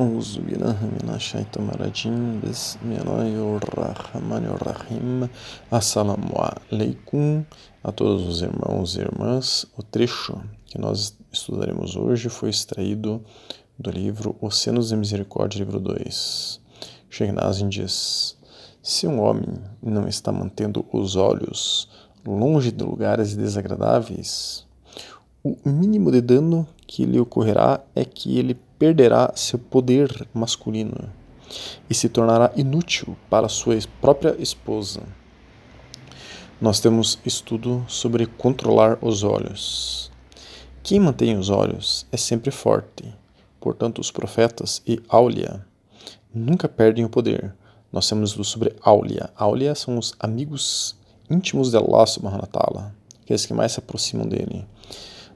أعوذ بالله من الشيطان الرجيم بسم الله الرحمن الرحيم Assalamu alaikum a todos os irmãos e irmãs. O trecho que nós estudaremos hoje foi extraído do livro Oceanos de Misericórdia, livro 2. Sheikh Nazim diz: Se um homem não está mantendo os olhos longe de lugares desagradáveis, o mínimo de dano que lhe ocorrerá é que ele perderá seu poder masculino e se tornará inútil para sua própria esposa. Nós temos estudo sobre controlar os olhos. Quem mantém os olhos é sempre forte. Portanto, os profetas e Aulia nunca perdem o poder. Nós temos estudo sobre Aulia. Aulia são os amigos íntimos de Allah subhanahu wa ta'ala, aqueles que mais se aproximam dele.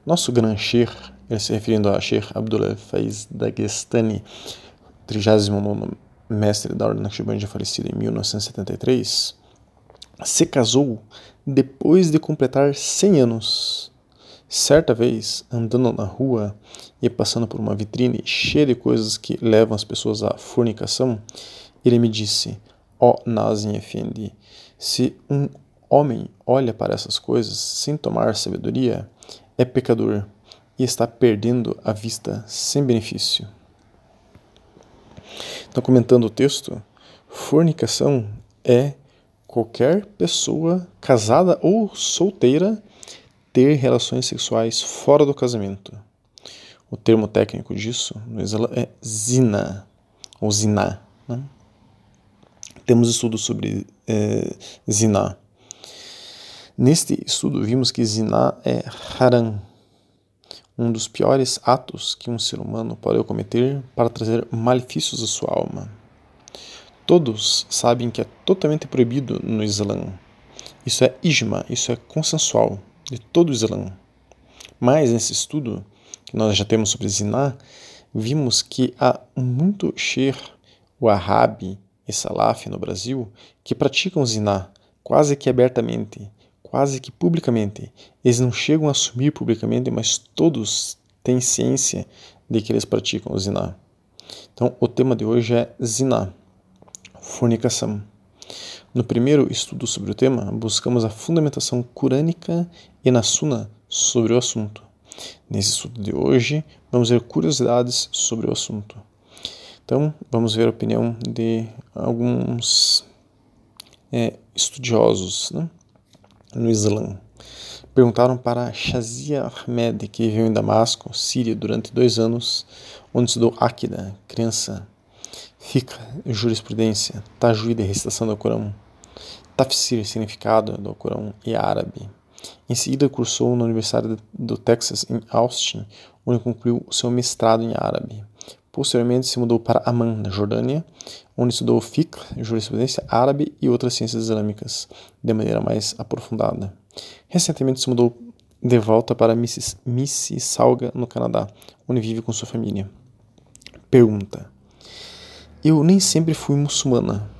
Nosso grande Sheikh, ele se referindo a Sheikh Abdullah Faiz Dagestani, 39 mestre da Ordem Naqshbandi falecido em 1973, se casou depois de completar 100 anos. Certa vez, andando na rua e passando por uma vitrine cheia de coisas que levam as pessoas à fornicação, ele me disse: Ó oh, Nazim Effendi, se um homem olha para essas coisas sem tomar sabedoria, é pecador e está perdendo a vista sem benefício. Então, comentando o texto, fornicação é qualquer pessoa casada ou solteira ter relações sexuais fora do casamento. O termo técnico disso é zina, ou ziná. Né? Temos estudos sobre é, ziná. Neste estudo, vimos que ziná é haram, um dos piores atos que um ser humano pode cometer para trazer malefícios à sua alma. Todos sabem que é totalmente proibido no Islã. Isso é ijma, isso é consensual de todo o Islã. Mas nesse estudo que nós já temos sobre ziná, vimos que há muito Sher, Wahhabi e Salaf no Brasil que praticam ziná quase que abertamente quase que publicamente. Eles não chegam a assumir publicamente, mas todos têm ciência de que eles praticam o ziná. Então, o tema de hoje é ziná, fornicação. No primeiro estudo sobre o tema, buscamos a fundamentação curânica e na Sunna sobre o assunto. Nesse estudo de hoje, vamos ver curiosidades sobre o assunto. Então, vamos ver a opinião de alguns é, estudiosos. Né? No Islã. Perguntaram para Shazia Ahmed, que viveu em Damasco, Síria, durante dois anos, onde estudou Akida, criança, Fiqh, jurisprudência, Tajwid, recitação do Corão, Tafsir, significado do Corão e árabe. Em seguida, cursou na Universidade do Texas, em Austin, onde concluiu seu mestrado em árabe. Posteriormente, se mudou para Amman, na Jordânia, onde estudou fiqh, jurisprudência árabe e outras ciências islâmicas de maneira mais aprofundada. Recentemente se mudou de volta para Mississauga, no Canadá, onde vive com sua família. Pergunta: Eu nem sempre fui muçulmana.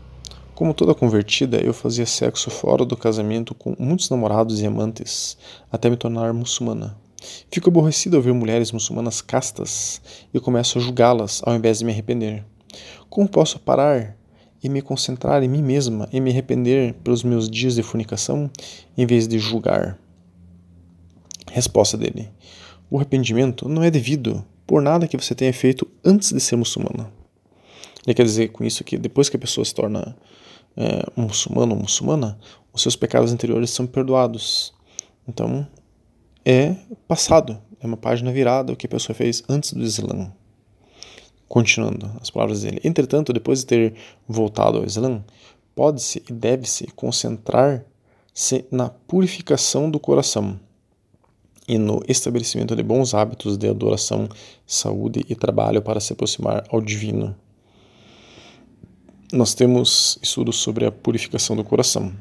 Como toda convertida, eu fazia sexo fora do casamento com muitos namorados e amantes, até me tornar muçulmana. Fico aborrecido ao ver mulheres muçulmanas castas e começo a julgá-las ao invés de me arrepender. Como posso parar e me concentrar em mim mesma e me arrepender pelos meus dias de fornicação em vez de julgar? Resposta dele: O arrependimento não é devido por nada que você tenha feito antes de ser muçulmana. Ele quer dizer com isso que depois que a pessoa se torna é, um muçulmano ou muçulmana, os seus pecados anteriores são perdoados. Então, é passado, é uma página virada o que a pessoa fez antes do Islã. Continuando as palavras dele. Entretanto, depois de ter voltado ao Islã, pode-se e deve-se concentrar-se na purificação do coração e no estabelecimento de bons hábitos de adoração, saúde e trabalho para se aproximar ao divino. Nós temos estudos sobre a purificação do coração.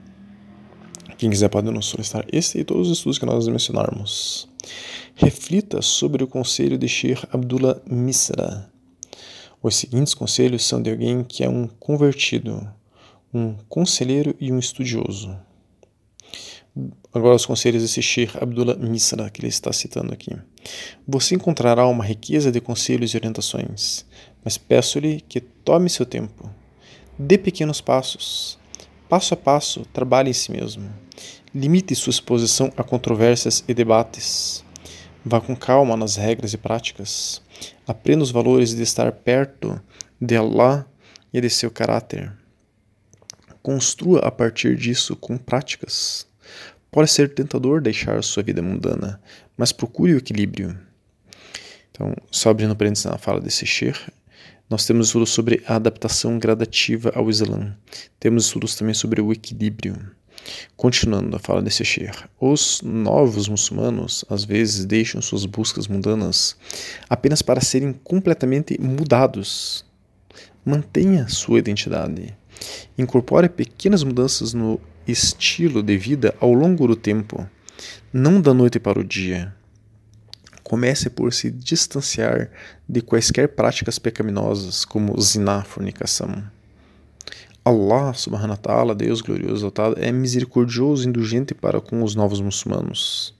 Quem quiser pode nos solicitar esse e todos os estudos que nós mencionarmos. Reflita sobre o conselho de Sheikh Abdullah Misra. Os seguintes conselhos são de alguém que é um convertido, um conselheiro e um estudioso. Agora os conselhos desse Sheikh Abdullah Misra, que ele está citando aqui. Você encontrará uma riqueza de conselhos e orientações, mas peço-lhe que tome seu tempo. Dê pequenos passos. Passo a passo, trabalhe em si mesmo. Limite sua exposição a controvérsias e debates. Vá com calma nas regras e práticas. Aprenda os valores de estar perto de Allah e de seu caráter. Construa a partir disso com práticas. Pode ser tentador deixar sua vida mundana, mas procure o equilíbrio. Então, só abrindo parênteses na fala desse Sheikh, nós temos estudos sobre a adaptação gradativa ao Islã. Temos estudos também sobre o equilíbrio. Continuando a fala desse Sheikh, os novos muçulmanos às vezes deixam suas buscas mundanas apenas para serem completamente mudados. Mantenha sua identidade. Incorpore pequenas mudanças no estilo de vida ao longo do tempo, não da noite para o dia. Comece por se distanciar de quaisquer práticas pecaminosas, como ziná, fornicação. Allah subhanahu wa ta'ala, Deus glorioso exaltado, é misericordioso e indulgente para com os novos muçulmanos.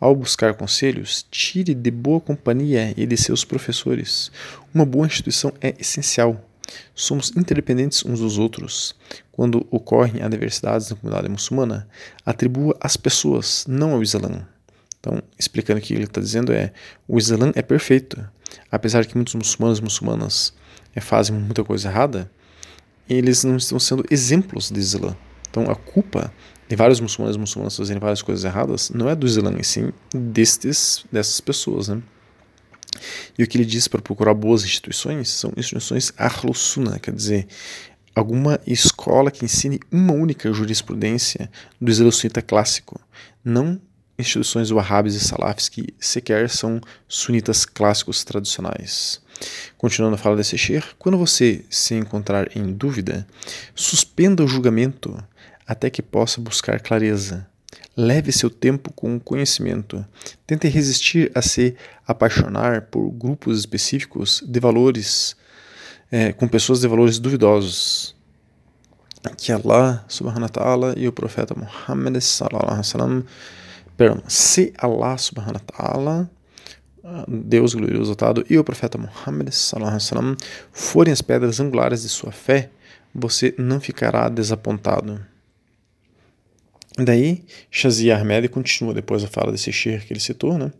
Ao buscar conselhos, tire de boa companhia e de seus professores. Uma boa instituição é essencial. Somos interdependentes uns dos outros. Quando ocorrem adversidades na comunidade muçulmana, atribua às pessoas, não ao Islã. Então, explicando o que ele está dizendo é: o Islã é perfeito. Apesar que muitos muçulmanos e muçulmanas é, fazem muita coisa errada, eles não estão sendo exemplos de Islã. Então, a culpa de vários muçulmanos e muçulmanas fazerem várias coisas erradas não é do Islã, e sim destes, dessas pessoas. Né? E o que ele diz para procurar boas instituições são instituições Ahlus quer dizer, alguma escola que ensine uma única jurisprudência do Islã clássico, não instituições wahhabis e salafis que sequer são sunitas clássicos tradicionais. Continuando a fala desse Sheikh, quando você se encontrar em dúvida, suspenda o julgamento até que possa buscar clareza. Leve seu tempo com o conhecimento. Tente resistir a se apaixonar por grupos específicos de valores, é, com pessoas de valores duvidosos. Que Allah subhanahu wa ta'ala e o profeta Muhammad sallallahu alaihi wasallam, perdão, se Allah subhanahu wa ta'ala Deus glorioso exaltado e o profeta Muhammad wasallam forem as pedras angulares de sua fé, você não ficará desapontado. Daí, Shazi Ahmed continua depois da fala desse sheikh que ele citou, né?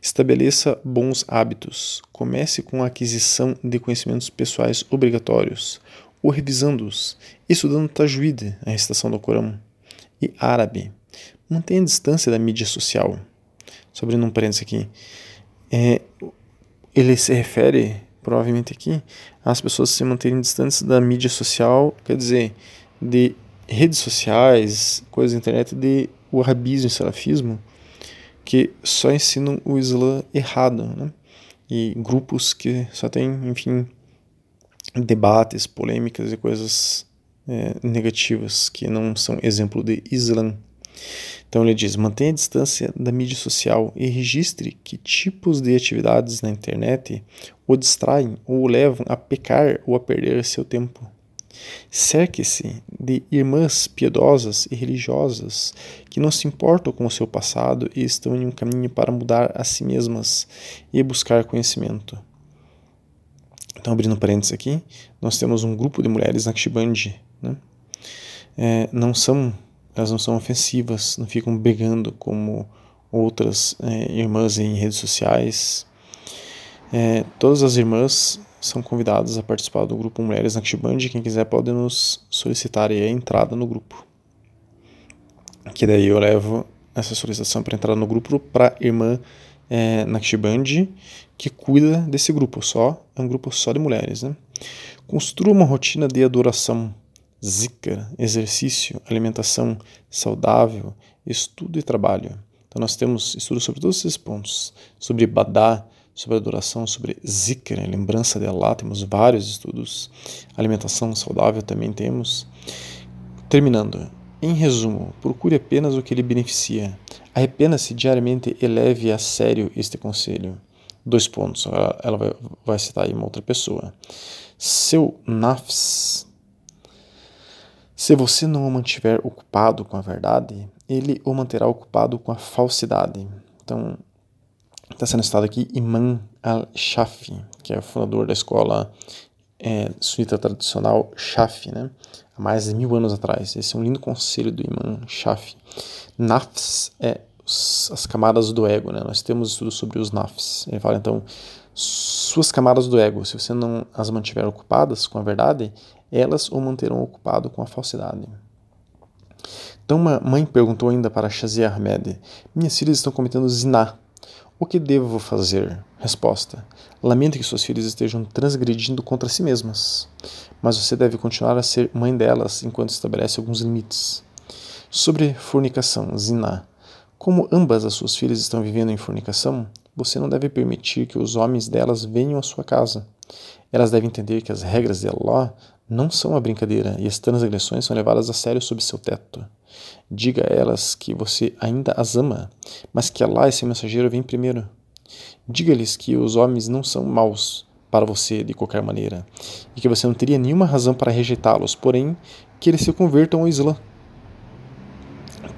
Estabeleça bons hábitos. Comece com a aquisição de conhecimentos pessoais obrigatórios, ou revisando-os, estudando tajwid, a recitação do Corão, e árabe. Mantenha distância da mídia social. Abrindo um parênteses aqui. É, ele se refere, provavelmente aqui, às pessoas se manterem distantes da mídia social, quer dizer, de redes sociais, coisas da internet de wahhabismo e salafismo que só ensinam o Islã errado, né? E grupos que só têm, enfim, debates, polêmicas e coisas é, negativas que não são exemplo de Islã. Então ele diz: mantenha a distância da mídia social e registre que tipos de atividades na internet o distraem ou o levam a pecar ou a perder seu tempo. Cerque-se de irmãs piedosas e religiosas que não se importam com o seu passado e estão em um caminho para mudar a si mesmas e buscar conhecimento. Então, abrindo parênteses aqui, nós temos um grupo de mulheres Naqshbandi. Né? É, não são, elas não são ofensivas, não ficam brigando como outras é, irmãs em redes sociais. É, todas as irmãs são convidadas a participar do grupo Mulheres Naqshband. Quem quiser pode nos solicitar a entrada no grupo. Que daí eu levo essa solicitação para entrar no grupo para a irmã é, Naqshband, que cuida desse grupo. Só é um grupo só de mulheres. Né? Construa uma rotina de adoração, zikr, exercício, alimentação saudável, estudo e trabalho. Então nós temos estudos sobre todos esses pontos, sobre badá, sobre adoração, sobre zikr, né? lembrança de Allah, temos vários estudos. Alimentação saudável também temos. Terminando, em resumo, procure apenas o que lhe beneficia. Arrependa-se diariamente e leve a sério este conselho. Dois pontos, ela vai, vai citar aí uma outra pessoa. Seu nafs, se você não o mantiver ocupado com a verdade, ele o manterá ocupado com a falsidade. Então, Está sendo citado aqui Imam al-Shafi, que é o fundador da escola é, sunita tradicional Shafi, né? há mais de mil anos atrás. Esse é um lindo conselho do Imam Shafi. Nafs é as camadas do ego, né? Nós temos estudos sobre os nafs. Ele fala então suas camadas do ego, se você não as mantiver ocupadas com a verdade, elas o manterão ocupado com a falsidade. Então uma mãe perguntou ainda para Shazia Ahmed: Minhas filhas estão cometendo ziná. O que devo fazer? Resposta: Lamento que suas filhas estejam transgredindo contra si mesmas, mas você deve continuar a ser mãe delas enquanto estabelece alguns limites. Sobre fornicação, ziná. Como ambas as suas filhas estão vivendo em fornicação, você não deve permitir que os homens delas venham à sua casa. Elas devem entender que as regras de Allah não são uma brincadeira e as transgressões são levadas a sério sob seu teto. Diga a elas que você ainda as ama, mas que Allah e seu mensageiro vêm primeiro. Diga-lhes que os homens não são maus para você de qualquer maneira e que você não teria nenhuma razão para rejeitá-los, porém que eles se convertam ao Islã.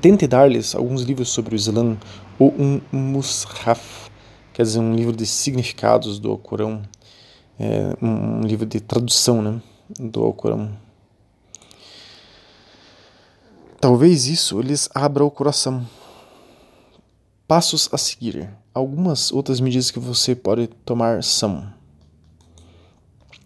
Tente dar-lhes alguns livros sobre o Islã ou um mushaf, quer dizer, um livro de significados do Corão, é, um livro de tradução né, do Corão. Talvez isso lhes abra o coração. Passos a seguir. Algumas outras medidas que você pode tomar são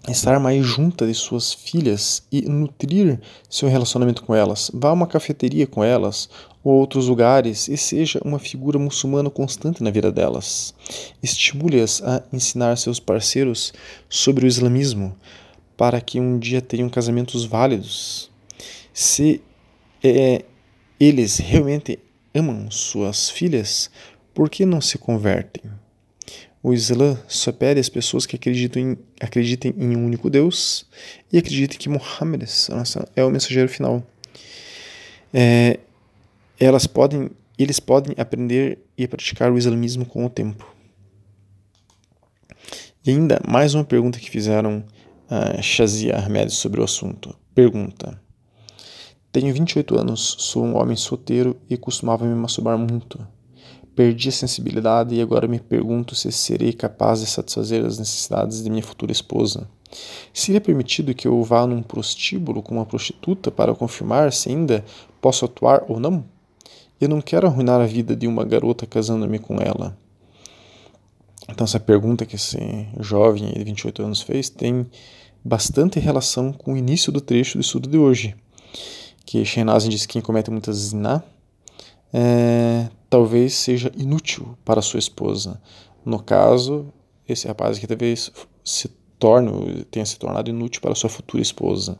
estar mais junta de suas filhas e nutrir seu relacionamento com elas. Vá a uma cafeteria com elas ou outros lugares e seja uma figura muçulmana constante na vida delas. Estimule-as a ensinar seus parceiros sobre o islamismo para que um dia tenham casamentos válidos. Se é, eles realmente amam suas filhas, por que não se convertem? O Islã só pede às pessoas que acreditam em, acreditem em um único Deus e acreditem que Muhammad é o mensageiro final. É, elas podem, eles podem aprender e praticar o islamismo com o tempo. E ainda mais uma pergunta que fizeram a Shazia Ahmed sobre o assunto. Pergunta: tenho 28 anos, sou um homem solteiro e costumava me masturbar muito. Perdi a sensibilidade e agora me pergunto se serei capaz de satisfazer as necessidades de minha futura esposa. Seria permitido que eu vá num prostíbulo com uma prostituta para confirmar se ainda posso atuar ou não? Eu não quero arruinar a vida de uma garota casando-me com ela. Então, essa pergunta que esse jovem de 28 anos fez tem bastante relação com o início do trecho do estudo de hoje que Shehnazin diz que quem comete muitas ziná é, talvez seja inútil para sua esposa. No caso, esse rapaz aqui talvez se torne, tenha se tornado inútil para sua futura esposa.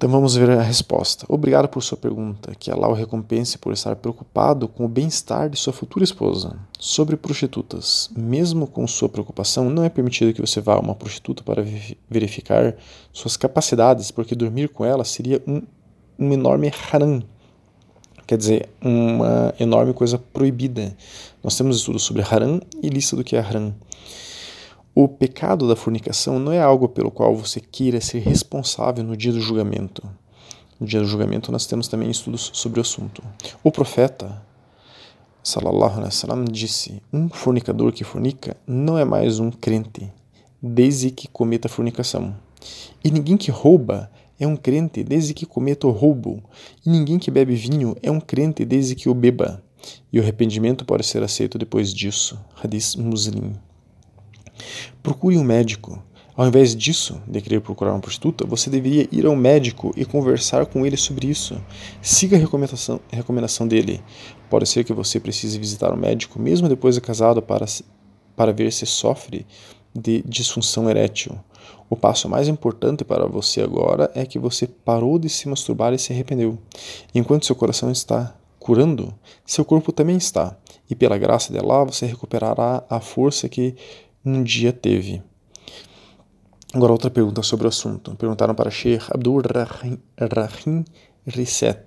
Então vamos ver a resposta. Obrigado por sua pergunta. Que Allah o recompense por estar preocupado com o bem-estar de sua futura esposa. Sobre prostitutas. Mesmo com sua preocupação, não é permitido que você vá a uma prostituta para verificar suas capacidades, porque dormir com ela seria um, um enorme haram. Quer dizer, uma enorme coisa proibida. Nós temos estudos sobre haram e lista do que é haram. O pecado da fornicação não é algo pelo qual você queira ser responsável no dia do julgamento. No dia do julgamento, nós temos também estudos sobre o assunto. O profeta, sallallahu alaihi wasallam, disse: Um fornicador que fornica não é mais um crente, desde que cometa fornicação. E ninguém que rouba é um crente desde que cometa o roubo. E ninguém que bebe vinho é um crente desde que o beba. E o arrependimento pode ser aceito depois disso. Hadith Muslim. Procure um médico. Ao invés disso, de querer procurar uma prostituta, você deveria ir ao médico e conversar com ele sobre isso. Siga a recomendação, recomendação dele. Pode ser que você precise visitar o um médico mesmo depois de casado para, para ver se sofre de disfunção erétil. O passo mais importante para você agora é que você parou de se masturbar e se arrependeu. Enquanto seu coração está curando, seu corpo também está, e pela graça de Allah você recuperará a força que um dia teve. Agora, outra pergunta sobre o assunto. Perguntaram para Sheikh Abdul Rahim Risset,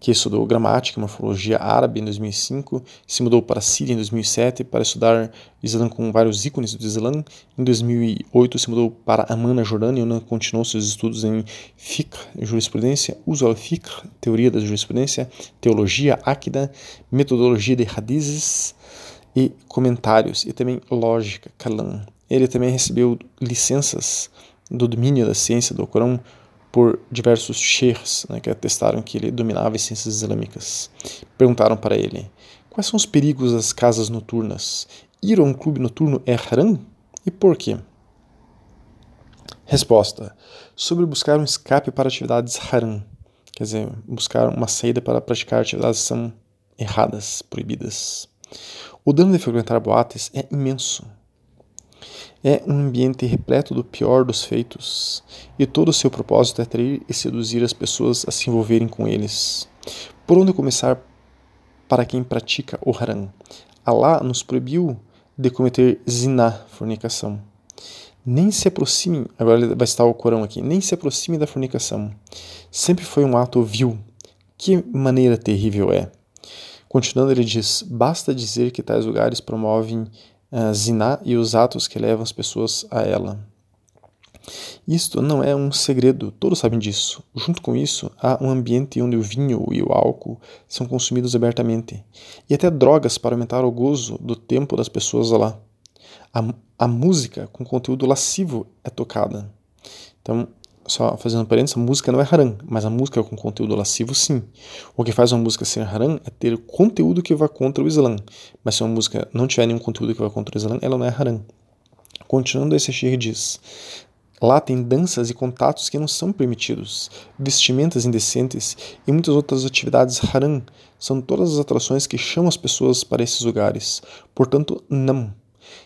que estudou gramática e morfologia árabe em 2005, se mudou para a Síria em 2007 para estudar Islã com vários ícones do Islã. Em 2008 se mudou para Amman, na Jordânia, onde continuou seus estudos em fiqh, jurisprudência, uso al fiqh, teoria da jurisprudência, teologia, áquida, metodologia de hadizes, e comentários e também lógica, kalam. Ele também recebeu licenças do domínio da ciência do Corão por diversos sheikhs né, que atestaram que ele dominava as ciências islâmicas. Perguntaram para ele: quais são os perigos das casas noturnas? Ir a um clube noturno é haram? E por quê? Resposta: sobre buscar um escape para atividades haram, quer dizer, buscar uma saída para praticar atividades que são erradas, proibidas. O dano de frequentar boates é imenso. É um ambiente repleto do pior dos feitos, e todo o seu propósito é atrair e seduzir as pessoas a se envolverem com eles. Por onde começar para quem pratica o haram? Allah nos proibiu de cometer zina, fornicação. Nem se aproxime, agora vai estar o Corão aqui, nem se aproxime da fornicação. Sempre foi um ato vil. Que maneira terrível é. Continuando, ele diz: basta dizer que tais lugares promovem uh, ziná e os atos que levam as pessoas a ela. Isto não é um segredo, todos sabem disso. Junto com isso, há um ambiente onde o vinho e o álcool são consumidos abertamente, e até drogas para aumentar o gozo do tempo das pessoas lá. A, a música com conteúdo lascivo é tocada. Então, só fazendo parênteses, a música não é haram, mas a música com conteúdo lascivo sim. O que faz uma música ser haram é ter conteúdo que vá contra o Islã. Mas se uma música não tiver nenhum conteúdo que vá contra o Islã, ela não é haram. Continuando, esse Sheikh diz: Lá tem danças e contatos que não são permitidos, vestimentas indecentes e muitas outras atividades haram. São todas as atrações que chamam as pessoas para esses lugares. Portanto, não.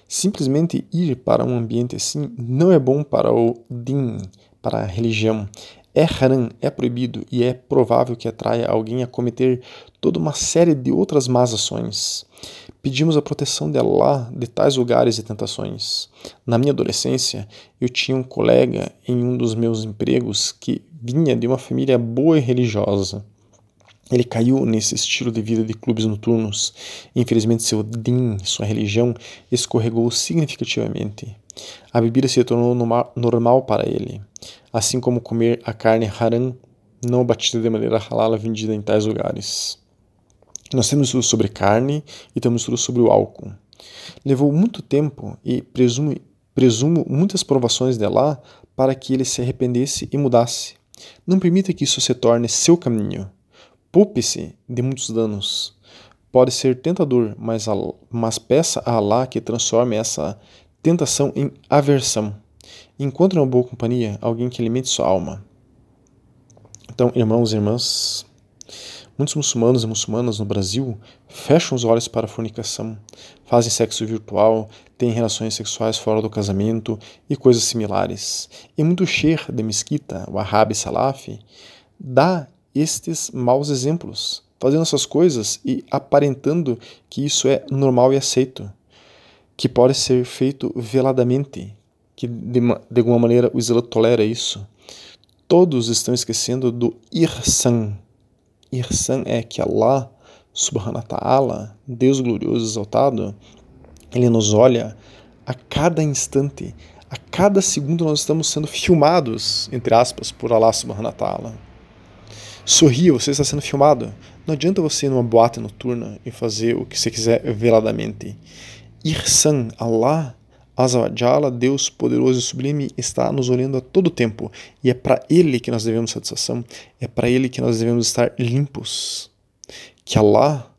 Simplesmente ir para um ambiente assim não é bom para o din, para a religião. É haram, é proibido e é provável que atraia alguém a cometer toda uma série de outras más ações. Pedimos a proteção de Allah de tais lugares e tentações. Na minha adolescência, eu tinha um colega em um dos meus empregos que vinha de uma família boa e religiosa. Ele caiu nesse estilo de vida de clubes noturnos. Infelizmente, seu din, sua religião, escorregou significativamente. A bebida se tornou normal para ele, assim como comer a carne haram não batida de maneira halal vendida em tais lugares. Nós temos estudo sobre carne e temos estudo sobre o álcool. Levou muito tempo e presumo, presumo muitas provações de Allah para que ele se arrependesse e mudasse. Não permita que isso se torne seu caminho. Poupe-se de muitos danos. Pode ser tentador, mas, mas peça a Allah que transforme essa tentação em aversão. Encontre uma boa companhia, alguém que alimente sua alma. Então, irmãos e irmãs, muitos muçulmanos e muçulmanas no Brasil fecham os olhos para a fornicação, fazem sexo virtual, têm relações sexuais fora do casamento e coisas similares. E muito sheikh de mesquita, Wahhabi Salaf, dá estes maus exemplos, fazendo essas coisas e aparentando que isso é normal e aceito que pode ser feito veladamente, que de, de alguma maneira o Islã tolera isso. Todos estão esquecendo do Irsan. Irsan é que Allah, subhanahu wa ta'ala, Deus glorioso exaltado, ele nos olha a cada instante, a cada segundo nós estamos sendo filmados, entre aspas, por Allah subhanahu wa ta'ala. Sorria, você está sendo filmado. Não adianta você ir numa boate noturna e fazer o que você quiser veladamente. Irsan, Allah, Azawajala, Deus poderoso e sublime, está nos olhando a todo tempo. E é para Ele que nós devemos satisfação, é para Ele que nós devemos estar limpos. Que Allah,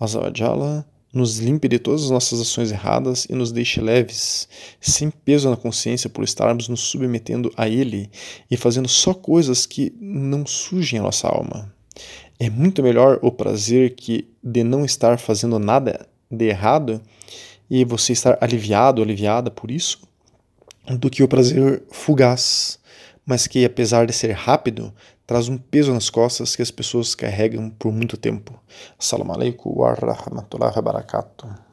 Azawajala, nos limpe de todas as nossas ações erradas e nos deixe leves, sem peso na consciência por estarmos nos submetendo a Ele e fazendo só coisas que não sujem a nossa alma. É muito melhor o prazer que de não estar fazendo nada de errado e você estar aliviado, aliviada por isso, do que o prazer fugaz, mas que apesar de ser rápido, traz um peso nas costas que as pessoas carregam por muito tempo. Assalamu alaikum wa rahmatullahi wa barakatuh.